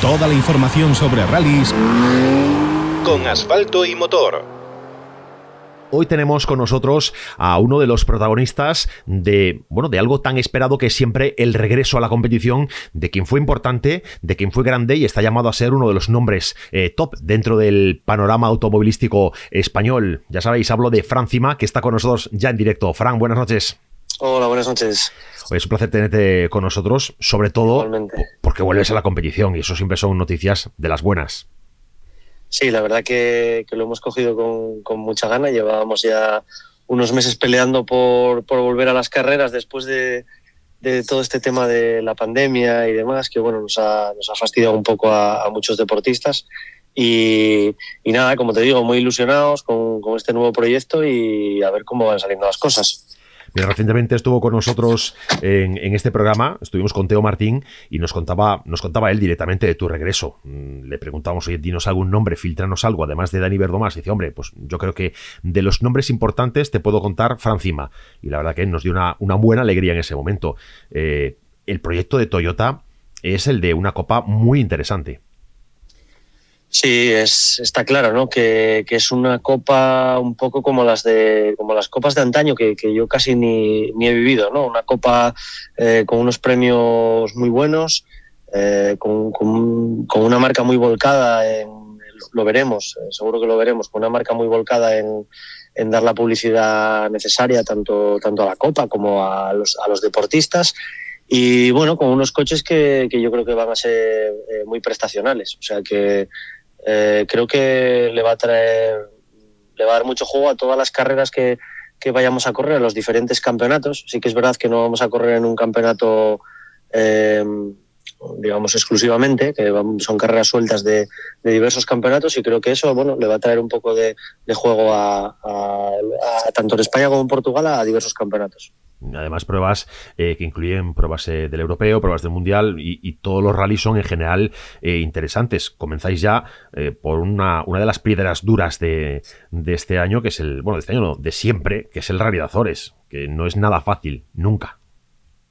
Toda la información sobre rallies con asfalto y motor. Hoy tenemos con nosotros a uno de los protagonistas de, bueno, de algo tan esperado que es siempre el regreso a la competición, de quien fue importante, de quien fue grande y está llamado a ser uno de los nombres eh, top dentro del panorama automovilístico español. Ya sabéis, hablo de Fran Cima, que está con nosotros ya en directo. Fran, buenas noches. Hola, buenas noches. es un placer tenerte con nosotros, sobre todo porque vuelves a la competición y eso siempre son noticias de las buenas. Sí, la verdad que, lo hemos cogido con, mucha gana. Llevábamos ya unos meses peleando por, volver a las carreras después de, todo este tema de la pandemia y demás, que bueno, nos ha, nos ha fastidiado un poco a, muchos deportistas. Y, nada, como te digo, muy ilusionados con, con este nuevo proyecto y a ver cómo van saliendo las cosas recientemente estuvo con nosotros en, este programa, estuvimos con Teo Martín y nos contaba, nos contaba él directamente de tu regreso. Mm, le preguntamos, oye, dinos algún nombre, filtranos algo, además de Dani Verdomás. Y dice, hombre, pues yo creo que de los nombres importantes te puedo contar Francima. Y la verdad que nos dio una, buena alegría en ese momento. Eh, el proyecto de Toyota es el de una copa muy interesante. Sí, es, está claro, ¿no? Que, es una copa un poco como las de como las copas de antaño que, yo casi ni, he vivido, ¿no? Una copa eh, con unos premios muy buenos, eh, con, una marca muy volcada en, lo veremos, eh, seguro que lo veremos, con una marca muy volcada en, dar la publicidad necesaria tanto, tanto a la copa como a los, a los deportistas y bueno, con unos coches que, que, yo creo que van a ser muy prestacionales. O sea que eh, creo que le va a traer, le va a dar mucho juego a todas las carreras que, que vayamos a correr, a los diferentes campeonatos. Sí que es verdad que no vamos a correr en un campeonato, eh, digamos, exclusivamente, que son carreras sueltas de, de, diversos campeonatos y creo que eso, bueno, le va a traer un poco de, de juego a, tanto en España como en Portugal a diversos campeonatos. Además, pruebas eh, que incluyen pruebas eh, del europeo, pruebas del mundial y, todos los rallies son en general eh, interesantes. Comenzáis ya por una, una, de las piedras duras de, de, este año, que es el, bueno, de este año no, de siempre, que es el Rally de Azores, que no es nada fácil, nunca.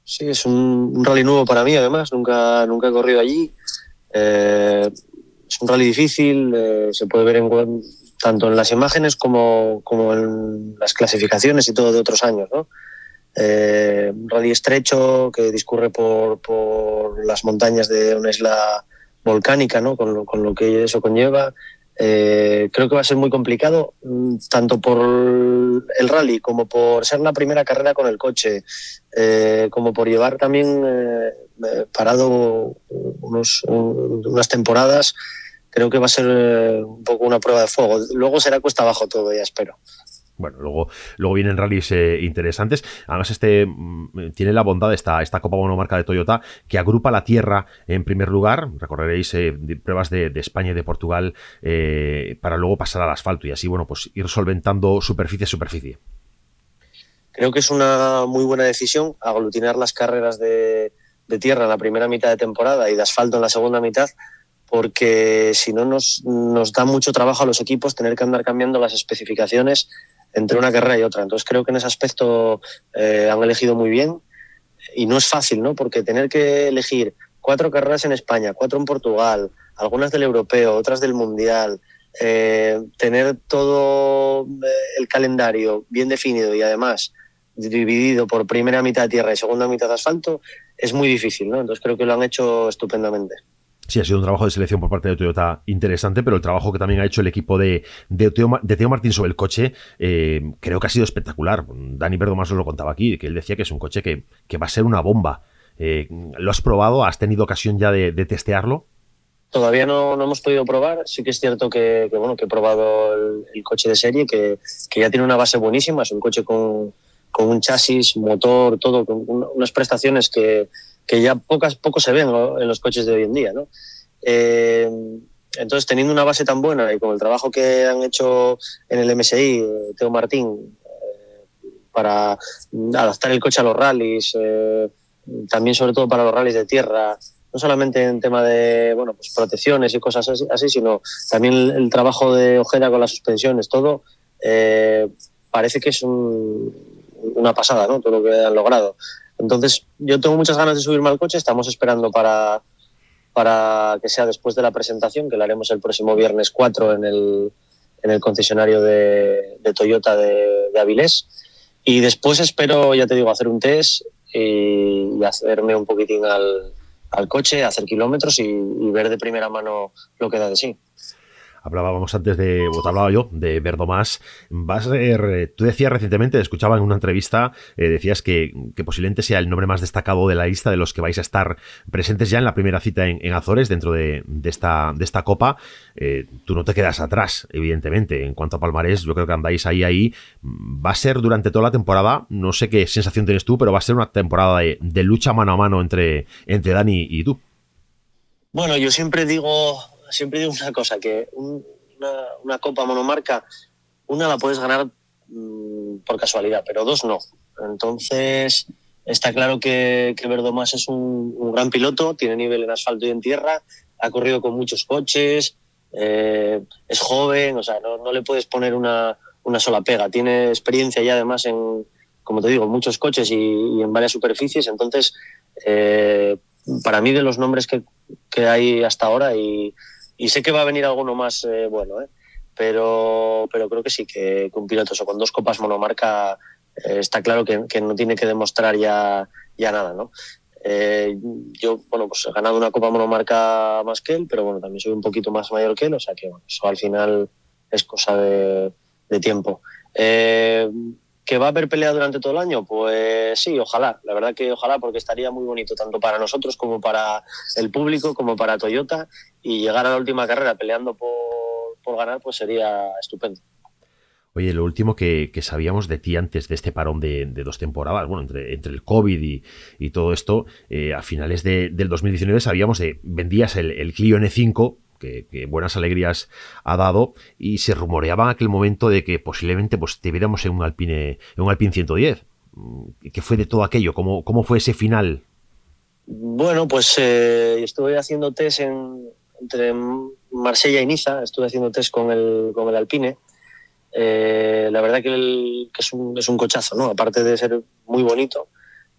Sí, es un, rally nuevo para mí, además, nunca, nunca he corrido allí. es un rally difícil, se puede ver en, tanto en las imágenes como, como en las clasificaciones y todo de otros años, ¿no? Eh, un rally estrecho que discurre por, por, las montañas de una isla volcánica, ¿no? con, lo, con lo que eso conlleva. Eh, creo que va a ser muy complicado, mm, tanto por el rally como por ser la primera carrera con el coche, eh, como por llevar también eh, parado unos, unas temporadas. Creo que va a ser un poco una prueba de fuego. Luego será cuesta abajo todo, ya espero. Bueno, luego, luego vienen rallies eh, interesantes. Además, este mm, tiene la bondad esta, esta Copa Monomarca de Toyota que agrupa la tierra en primer lugar. Recorreréis eh, pruebas de, España y de Portugal eh, para luego pasar al asfalto y así, bueno, pues ir solventando superficie a superficie. Creo que es una muy buena decisión aglutinar las carreras de, tierra en la primera mitad de temporada y de asfalto en la segunda mitad porque si no nos, nos da mucho trabajo a los equipos tener que andar cambiando las especificaciones entre una carrera y otra. Entonces creo que en ese aspecto eh, han elegido muy bien y no es fácil, ¿no? Porque tener que elegir cuatro carreras en España, cuatro en Portugal, algunas del europeo, otras del mundial, eh, tener todo eh, el calendario bien definido y además dividido por primera mitad tierra y segunda mitad asfalto es muy difícil, ¿no? Entonces creo que lo han hecho estupendamente sí ha sido un trabajo de selección por parte de Toyota interesante, pero el trabajo que también ha hecho el equipo de, de, Teo, Martín sobre el coche eh, creo que ha sido espectacular. Dani más os lo contaba aquí, que él decía que es un coche que, va a ser una bomba. Eh, ¿Lo has probado? ¿Has tenido ocasión ya de, testearlo? Todavía no, no, hemos podido probar. Sí que es cierto que, bueno, que he probado el, coche de serie, que, ya tiene una base buenísima. Es un coche con, un chasis, motor, todo, con unas prestaciones que, que ya pocas, poco se ven en los coches de hoy en día. ¿no? Eh, entonces, teniendo una base tan buena y con el trabajo que han hecho en el MSI, eh, Teo Martín, eh, para adaptar el coche a los rallies, también sobre todo para los rallies de tierra, no solamente en tema de bueno, pues protecciones y cosas así, sino también el, trabajo de Ojeda con las suspensiones, todo, parece que es una pasada, ¿no? Todo lo que han logrado. Entonces, yo tengo muchas ganas de subirme al coche, estamos esperando para, para que sea después de la presentación, que la haremos el próximo viernes 4 en el, en el concesionario de, Toyota de, Avilés. Y después espero, ya te digo, hacer un test y, hacerme un poquitín al, al coche, hacer kilómetros y, ver de primera mano lo que da de sí hablábamos antes de, o te hablaba yo, de Verdomás. Va a ser, eh, tú decías recientemente, escuchaba en una entrevista, eh, decías que, posiblemente sea el nombre más destacado de la lista de los que vais a estar presentes ya en la primera cita en, Azores dentro de, esta, de esta copa. Eh, tú no te quedas atrás, evidentemente. En cuanto a Palmarés, yo creo que andáis ahí, ahí. Va a ser durante toda la temporada, no sé qué sensación tienes tú, pero va a ser una temporada de, de lucha mano a mano entre, entre Dani y tú. Bueno, yo siempre digo siempre digo una cosa, que una, copa monomarca, una la puedes ganar mm, por casualidad, pero dos no. Entonces, está claro que, que Verdomás es un, gran piloto, tiene nivel en asfalto y en tierra, ha corrido con muchos coches, eh, es joven, o sea, no, le puedes poner una, sola pega. Tiene experiencia ya además en, como te digo, muchos coches y, en varias superficies. Entonces, eh, para mí de los nombres que, que hay hasta ahora y, y sé que va a venir alguno más eh, bueno, ¿eh? pero, pero creo que sí, que, un piloto eso, con dos copas monomarca eh, está claro que, no tiene que demostrar ya, ya nada, ¿no? yo, bueno, pues he ganado una copa monomarca más que él, pero bueno, también soy un poquito más mayor que él, o sea que bueno, eso al final es cosa de tiempo. ¿Que va a haber pelea durante todo el año? Pues sí, ojalá. La verdad que ojalá, porque estaría muy bonito tanto para nosotros como para el público, como para Toyota. Y llegar a la última carrera peleando por, ganar, pues sería estupendo. Oye, lo último que, sabíamos de ti antes de este parón de, dos temporadas, bueno, entre, entre el COVID y, todo esto, eh, a finales del 2019 sabíamos de vendías el, el Clio N5 que, buenas alegrías ha dado y se rumoreaba en aquel momento de que posiblemente pues, te viéramos en un Alpine, en un Alpine 110. Mm, ¿Qué fue de todo aquello? ¿Cómo, cómo fue ese final? Bueno, pues eh, estuve haciendo test entre Marsella y Niza, estuve haciendo test con el, con el Alpine. Eh, la verdad que, es, un, es, un, cochazo, ¿no? Aparte de ser muy bonito.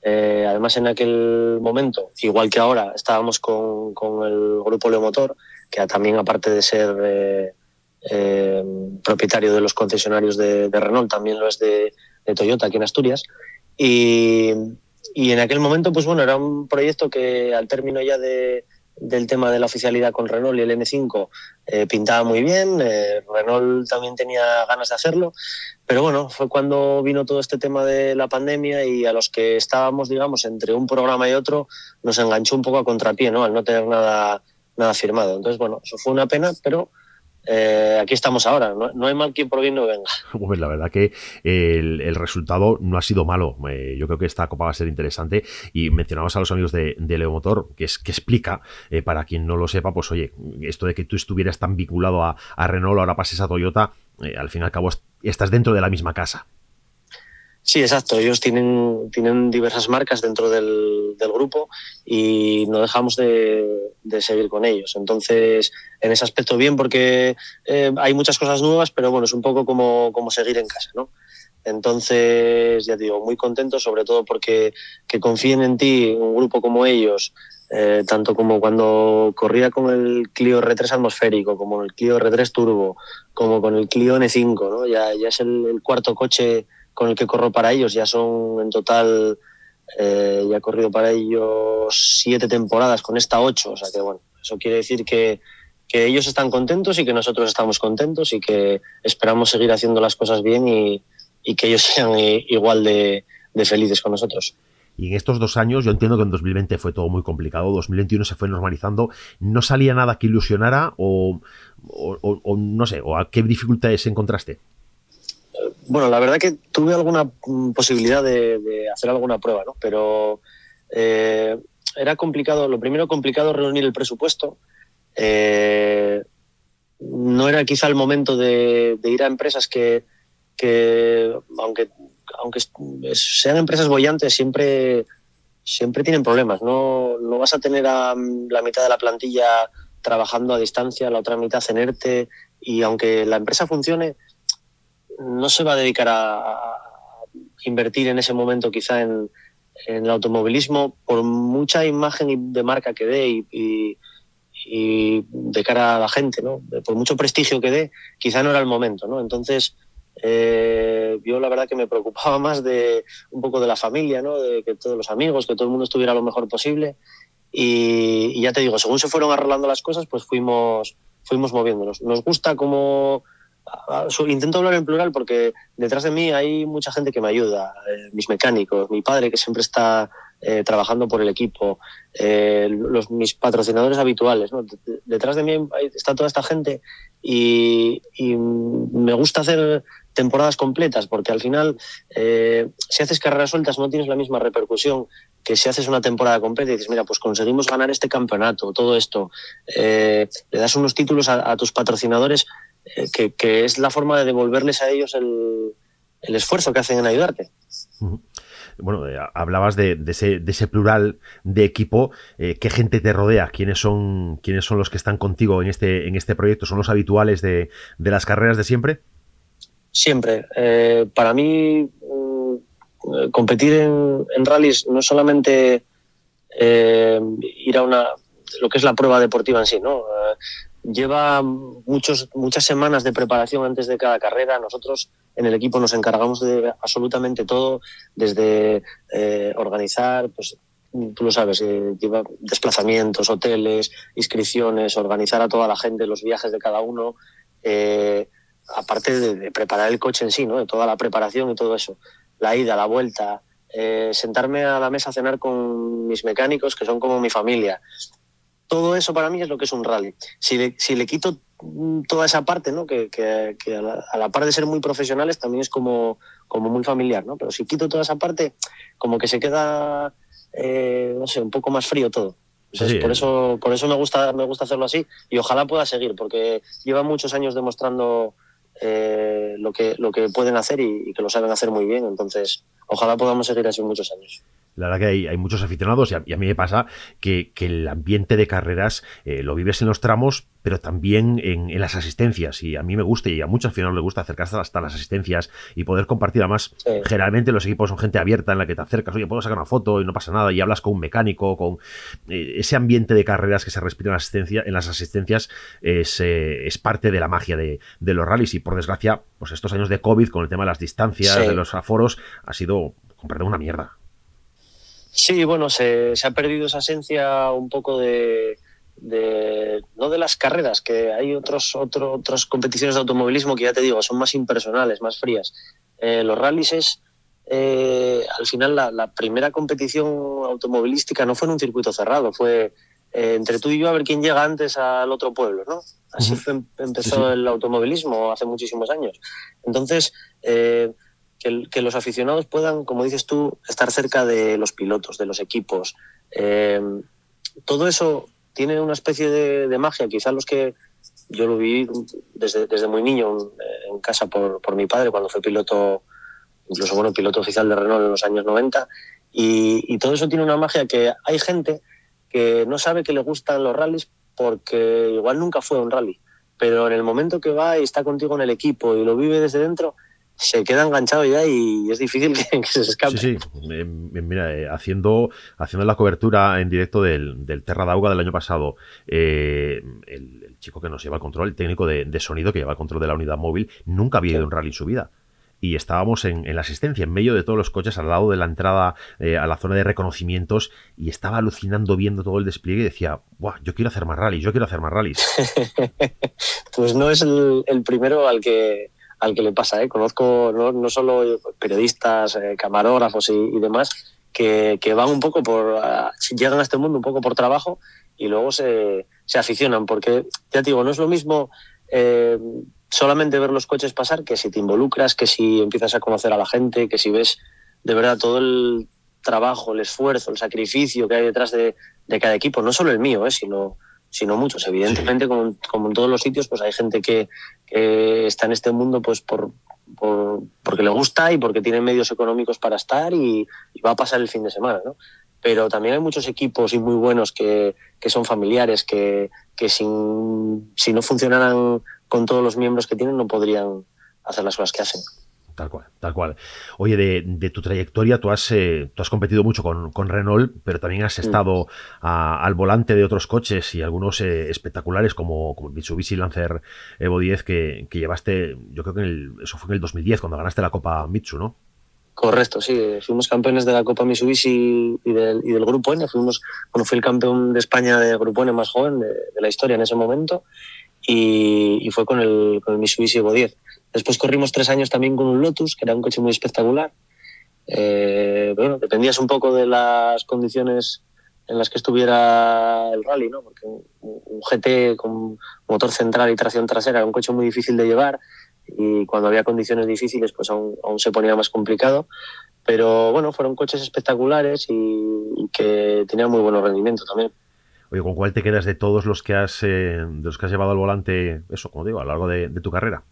Eh, además, en aquel momento, igual que ahora, estábamos con, con el grupo Leomotor que también aparte de ser eh, eh, propietario de los concesionarios de, Renault, también lo es de, Toyota aquí en Asturias. Y, en aquel momento, pues bueno, era un proyecto que al término ya del tema de la oficialidad con Renault y el N5 eh, pintaba muy bien, Renault también tenía ganas de hacerlo, pero bueno, fue cuando vino todo este tema de la pandemia y a los que estábamos, digamos, entre un programa y otro, nos enganchó un poco a contrapié, ¿no? Al no tener nada nada firmado. Entonces, bueno, eso fue una pena, pero eh, aquí estamos ahora. No, hay mal quien por bien no venga. Pues la verdad que el, resultado no ha sido malo. Eh, yo creo que esta copa va a ser interesante. Y mencionabas a los amigos de, de Leomotor, que, es, que explica, eh, para quien no lo sepa, pues oye, esto de que tú estuvieras tan vinculado a, a Renault, ahora pases a Toyota, al fin y al cabo estás dentro de la misma casa. Sí, exacto. Ellos tienen, tienen diversas marcas dentro del, grupo y no dejamos de, seguir con ellos. Entonces, en ese aspecto bien porque eh, hay muchas cosas nuevas, pero bueno, es un poco como, como seguir en casa, ¿no? Entonces, ya digo, muy contento, sobre todo porque que confíen en ti, un grupo como ellos, eh, tanto como cuando corría con el Clio R3 atmosférico, como el Clio R3 turbo, como con el Clio N5, ¿no? Ya es el cuarto coche con el que corro para ellos. Ya son en total, eh, ya he corrido para ellos siete temporadas, con esta ocho. O sea que bueno, eso quiere decir que, que ellos están contentos y que nosotros estamos contentos y que esperamos seguir haciendo las cosas bien y, y que ellos sean igual de, felices con nosotros. Y en estos dos años, yo entiendo que en 2020 fue todo muy complicado, 2021 se fue normalizando, ¿no salía nada que ilusionara o, o, o no sé, o a qué dificultades encontraste? Bueno, la verdad que tuve alguna mm, posibilidad de, hacer alguna prueba, ¿no? Pero eh, era complicado, lo primero complicado reunir el presupuesto. Eh, no era quizá el momento de, ir a empresas que, aunque, aunque sean empresas bollantes, siempre, siempre tienen problemas. No, no vas a tener a la mitad de la plantilla trabajando a distancia, la otra mitad en ERTE, y aunque la empresa funcione, no se va a dedicar a, invertir en ese momento quizá en, el automovilismo por mucha imagen de marca que dé y, de cara a la gente, ¿no? Por mucho prestigio que dé, quizá no era el momento, ¿no? Entonces, eh, yo la verdad que me preocupaba más de un poco de la familia, ¿no? De que todos los amigos, que todo el mundo estuviera lo mejor posible. Y, y ya te digo, según se fueron arreglando las cosas, pues fuimos, fuimos moviéndonos. Nos gusta como intento hablar en plural porque detrás de mí hay mucha gente que me ayuda, eh, mis mecánicos, mi padre que siempre está eh, trabajando por el equipo, eh, los, mis patrocinadores habituales. Detrás de mí está toda esta gente y, me gusta hacer temporadas completas porque al final si haces carreras sueltas no tienes la misma repercusión que si haces una temporada completa y dices, mira, pues conseguimos ganar este campeonato, todo esto, le das unos títulos a tus patrocinadores eh, que, es la forma de devolverles a ellos el, esfuerzo que hacen en ayudarte. Bueno, eh, hablabas de, ese, plural de equipo. Eh, ¿Qué gente te rodea? ¿Quiénes son, ¿Quiénes son los que están contigo en este, en este proyecto? ¿Son los habituales de, las carreras de siempre? Siempre. para mí, mm, competir en, en, rallies no es solamente ir a una lo que es la prueba deportiva en sí, ¿no? Lleva muchos, muchas semanas de preparación antes de cada carrera. Nosotros en el equipo nos encargamos de absolutamente todo, desde eh, organizar, pues tú lo sabes, eh, lleva desplazamientos, hoteles, inscripciones, organizar a toda la gente los viajes de cada uno, eh, aparte de, preparar el coche en sí, ¿no? de toda la preparación y todo eso, la ida, la vuelta. sentarme a la mesa a cenar con mis mecánicos, que son como mi familia, todo eso para mí es lo que es un rally. Si le, si le quito toda esa parte, ¿no? que, que, a, la, par de ser muy profesionales también es como, como muy familiar, ¿no? pero si quito toda esa parte, como que se queda, eh, no sé, un poco más frío todo. por, eso, por eso me gusta, me gusta hacerlo así y ojalá pueda seguir, porque lleva muchos años demostrando eh, lo, que, lo que pueden hacer y, y, que lo saben hacer muy bien. Entonces, ojalá podamos seguir así muchos años. La verdad que hay, muchos aficionados y a, mí me pasa que, el ambiente de carreras eh, lo vives en los tramos, pero también en, las asistencias. Y a mí me gusta y a muchos aficionados les gusta acercarse hasta las asistencias y poder compartir. Además, generalmente los equipos son gente abierta en la que te acercas, oye, puedo sacar una foto y no pasa nada, y hablas con un mecánico, con eh, ese ambiente de carreras que se respira en, asistencia, en las asistencias es, eh, es parte de la magia de, los rallies. Y por desgracia, pues estos años de COVID, con el tema de las distancias, de los aforos, ha sido, con una mierda. Sí, bueno, se, ha perdido esa esencia un poco de, no de las carreras, que hay otros, otras competiciones de automovilismo que ya te digo, son más impersonales, más frías. Eh, los rallies es, eh, al final, la, primera competición automovilística no fue en un circuito cerrado, fue eh, entre tú y yo a ver quién llega antes al otro pueblo, ¿no? Así empezó el automovilismo hace muchísimos años. Entonces, que, los aficionados puedan, como dices tú, estar cerca de los pilotos, de los equipos. Eh, todo eso tiene una especie de, magia. Quizás los que yo lo viví desde, muy niño en, casa por, mi padre cuando fue piloto, incluso bueno, piloto oficial de Renault en los años 90. Y, y todo eso tiene una magia que hay gente que no sabe que le gustan los rallies porque igual nunca fue un rally. Pero en el momento que va y está contigo en el equipo y lo vive desde dentro, se queda enganchado ya y es difícil que, se escape. Sí, sí. Mira, eh, haciendo, haciendo la cobertura en directo del, del Terra d'Auga del año pasado, eh, el, chico que nos lleva el control, el técnico de, sonido que lleva el control de la unidad móvil, nunca había ido a un rally en su vida y estábamos en, la asistencia, en medio de todos los coches, al lado de la entrada eh, a la zona de reconocimientos, y estaba alucinando viendo todo el despliegue y decía, Buah, yo quiero hacer más rallies, yo quiero hacer más rallies. pues no es el primero al que, al que le pasa. ¿eh? Conozco no, solo periodistas, eh, camarógrafos y, demás que, van un poco por, llegan a este mundo un poco por trabajo y luego se, se aficionan, porque ya te digo, no es lo mismo eh, solamente ver los coches pasar que si te involucras, que si empiezas a conocer a la gente, que si ves de verdad todo el trabajo, el esfuerzo, el sacrificio que hay detrás de, de cada equipo, no solo el mío, ¿eh? sino sino muchos. Evidentemente, como, como, en todos los sitios, pues hay gente que, está en este mundo pues por, porque le gusta y porque tiene medios económicos para estar y, va a pasar el fin de semana, ¿no? Pero también hay muchos equipos y muy buenos que, son familiares, que, que sin, si no funcionaran con todos los miembros que tienen no podrían hacer las cosas que hacen. Tal cual, tal cual. Oye, de, tu trayectoria, tú has, eh, tú has competido mucho con, Renault, pero también has mm. estado al volante de otros coches y algunos eh, espectaculares como, como, el Mitsubishi Lancer Evo 10 que, llevaste, yo creo que eso fue en el 2010 cuando ganaste la Copa Mitsu, ¿no? Correcto, sí. Fuimos campeones de la Copa Mitsubishi y del, y del Grupo N. Fuimos, bueno, fui el campeón de España de Grupo N más joven de, la historia en ese momento y, fue con el, con el Mitsubishi Evo 10. Después corrimos tres años también con un Lotus, que era un coche muy espectacular. Eh, bueno, dependías un poco de las condiciones en las que estuviera el rally, ¿no? Porque un, GT con motor central y tracción trasera era un coche muy difícil de llevar y cuando había condiciones difíciles pues aún, se ponía más complicado. Pero bueno, fueron coches espectaculares y, que tenían muy buenos rendimientos también. Oye, ¿con cuál te quedas de todos los que has, eh, de los que has llevado al volante, eso, como digo, a lo largo de tu carrera?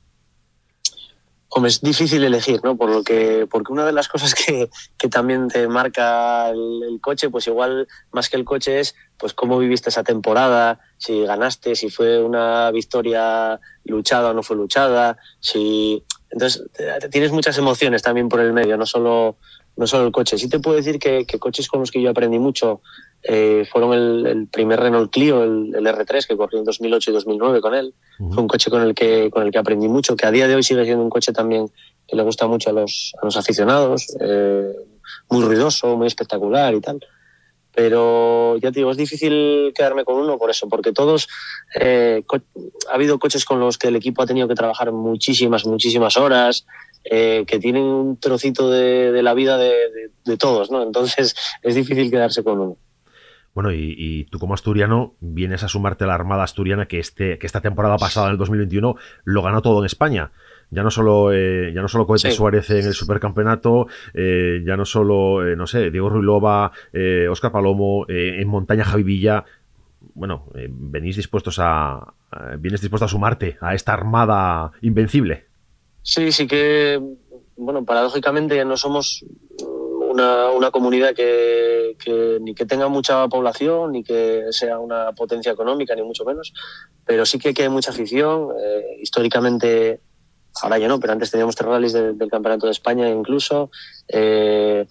Hombre, es difícil elegir, ¿no? Por lo que, porque una de las cosas que, que también te marca el, coche, pues igual más que el coche es pues cómo viviste esa temporada, si ganaste, si fue una victoria luchada o no fue luchada, si entonces tienes muchas emociones también por el medio, no solo no solo el coche. Sí te puedo decir que, coches con los que yo aprendí mucho eh, fueron el, primer Renault Clio, el, R3, que corrió en 2008 y 2009 con él. Fue un coche con el, que, con el que aprendí mucho, que a día de hoy sigue siendo un coche también que le gusta mucho a los, a los aficionados, eh, muy ruidoso, muy espectacular y tal. Pero ya te digo, es difícil quedarme con uno por eso, porque todos, eh, ha habido coches con los que el equipo ha tenido que trabajar muchísimas, muchísimas horas, eh, que tienen un trocito de, la vida de, todos, ¿no? Entonces es difícil quedarse con uno. Bueno, y, tú como asturiano vienes a sumarte a la Armada Asturiana que, este, que esta temporada pasada, en el 2021, lo ganó todo en España. Ya no solo, eh, ya no solo Cohete Suárez en el supercampeonato, eh, ya no solo, no sé, Diego Ruilova, Oscar Palomo, en Montaña Javi Villa. Bueno, venís dispuestos a, vienes dispuesto a sumarte a esta armada invencible. Sí, sí que, bueno, paradójicamente no somos una, una comunidad que, ni que tenga mucha población, ni que sea una potencia económica, ni mucho menos, pero sí que, hay mucha afición. Eh, históricamente, ahora ya no, pero antes teníamos tres rallies del Campeonato de España incluso. Eh,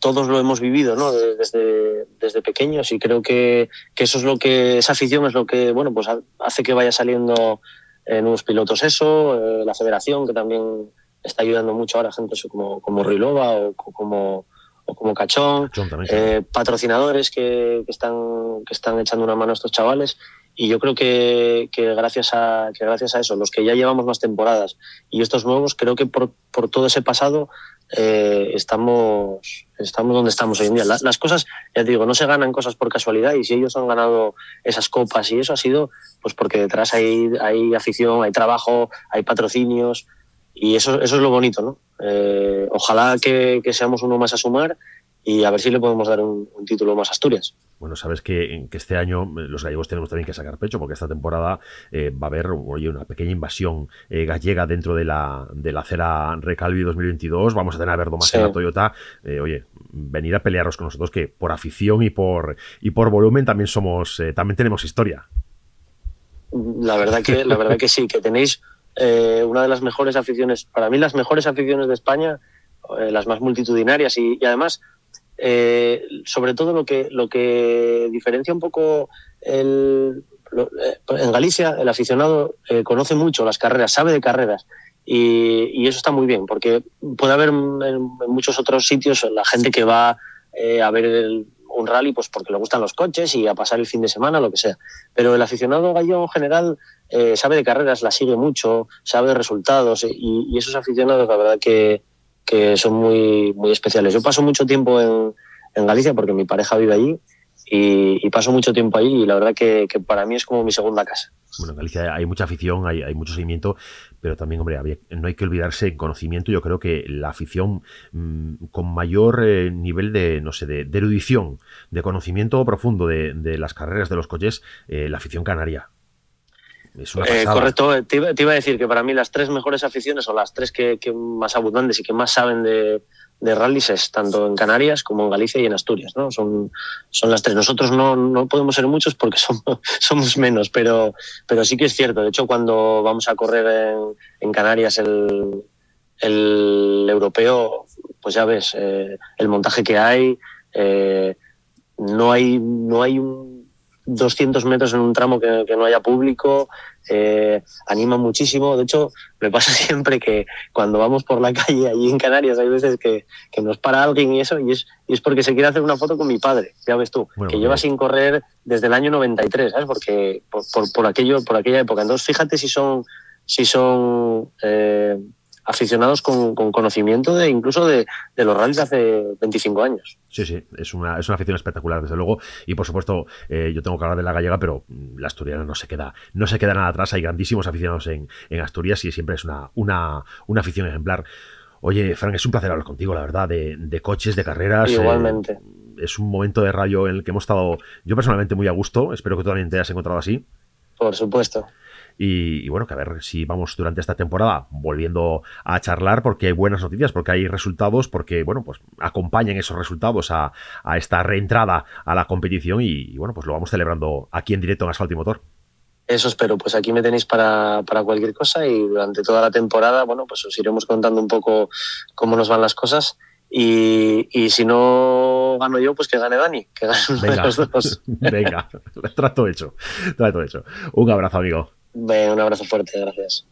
todos lo hemos vivido ¿no? desde, desde pequeños y creo que, que, eso es lo que, esa afición es lo que, bueno, pues hace que vaya saliendo en nuevos pilotos eso, eh, la federación que también está ayudando mucho ahora gente como, como Ruilova o como, o como Cachón, eh, patrocinadores que, que, están, que están echando una mano a estos chavales y yo creo que, que, gracias a, que gracias a eso, los que ya llevamos más temporadas y estos nuevos, creo que por, por todo ese pasado eh, estamos, estamos donde estamos hoy en día. las cosas, ya te digo, no se ganan cosas por casualidad y si ellos han ganado esas copas y eso ha sido pues porque detrás hay, hay afición, hay trabajo, hay patrocinios y eso, eso es lo bonito, ¿no? Eh, ojalá que, que seamos uno más a sumar y a ver si le podemos dar un, título más a Asturias. Bueno, sabes que, que, este año eh, los gallegos tenemos también que sacar pecho porque esta temporada eh, va a haber una pequeña invasión eh, gallega dentro de la, de la acera Recalvi 2022. Vamos a tener a Verdo más en la Toyota. oye, venir a pelearos con nosotros que por afición y por, y por volumen también somos, también tenemos historia. La verdad que, la verdad que sí, que tenéis una de las mejores aficiones, para mí las mejores aficiones de España, las más multitudinarias y además eh, sobre todo lo que, lo que diferencia un poco el, eh, en Galicia el aficionado eh, conoce mucho las carreras, sabe de carreras y, eso está muy bien porque puede haber en, muchos otros sitios la gente que va a ver un rally pues porque le gustan los coches y a pasar el fin de semana, lo que sea. Pero el aficionado gallego en general sabe de carreras, la sigue mucho, sabe de resultados y, y esos aficionados la verdad que, que son muy, muy especiales. Yo paso mucho tiempo en, en Galicia porque mi pareja vive allí y, paso mucho tiempo allí y la verdad que, para mí es como mi segunda casa. Bueno, en Galicia hay mucha afición, hay, hay mucho seguimiento, pero también, hombre, no hay que olvidarse en conocimiento. Yo creo que la afición mm, con mayor eh, nivel de, no sé, de, erudición, de conocimiento profundo de, de, las carreras de los coches, eh, la afición canaria. Eh, correcto, te iba, a decir que para mí las tres mejores aficiones o las tres que, más abundantes y que más saben de, de rallies es tanto en Canarias como en Galicia y en Asturias, ¿no? Son, son las tres. Nosotros no, no podemos ser muchos porque somos, somos menos, pero, pero sí que es cierto. De hecho, cuando vamos a correr en, en Canarias el, el europeo, pues ya ves, eh, el montaje que hay, eh, no hay, no hay un 200 metros en un tramo que, no haya público, eh, anima muchísimo. De hecho, me pasa siempre que cuando vamos por la calle allí en Canarias hay veces que, nos para alguien y eso, y es, y es porque se quiere hacer una foto con mi padre, ya ves tú, que lleva sin correr desde el año 93, ¿sabes? Porque por, por, aquello, por aquella época. Entonces, fíjate si son, si son eh, aficionados con, conocimiento de incluso de, los rallies de hace 25 años. Sí, sí, es una, es una afición espectacular, desde luego. Y por supuesto, eh, yo tengo que hablar de la gallega, pero mm, la asturiana no se queda, no se queda nada atrás. Hay grandísimos aficionados en, Asturias y siempre es una, una, una afición ejemplar. Oye, Frank, es un placer hablar contigo, la verdad, de, coches, de carreras. Eh, Igualmente. es un momento de rayo en el que hemos estado, yo personalmente, muy a gusto. Espero que tú también te hayas encontrado así. Por supuesto. Y, bueno, que a ver si vamos durante esta temporada volviendo a charlar porque hay buenas noticias, porque hay resultados, porque bueno, pues acompañan esos resultados a, esta reentrada a la competición y, bueno, pues lo vamos celebrando aquí en directo en Asfalto y Motor. Eso espero, pues aquí me tenéis para, cualquier cosa y durante toda la temporada, bueno, pues os iremos contando un poco cómo nos van las cosas y, si no gano yo, pues que gane Dani, que gane Venga, los dos. Venga, trato hecho, trato hecho. Un abrazo, amigo. Un abrazo fuerte, gracias.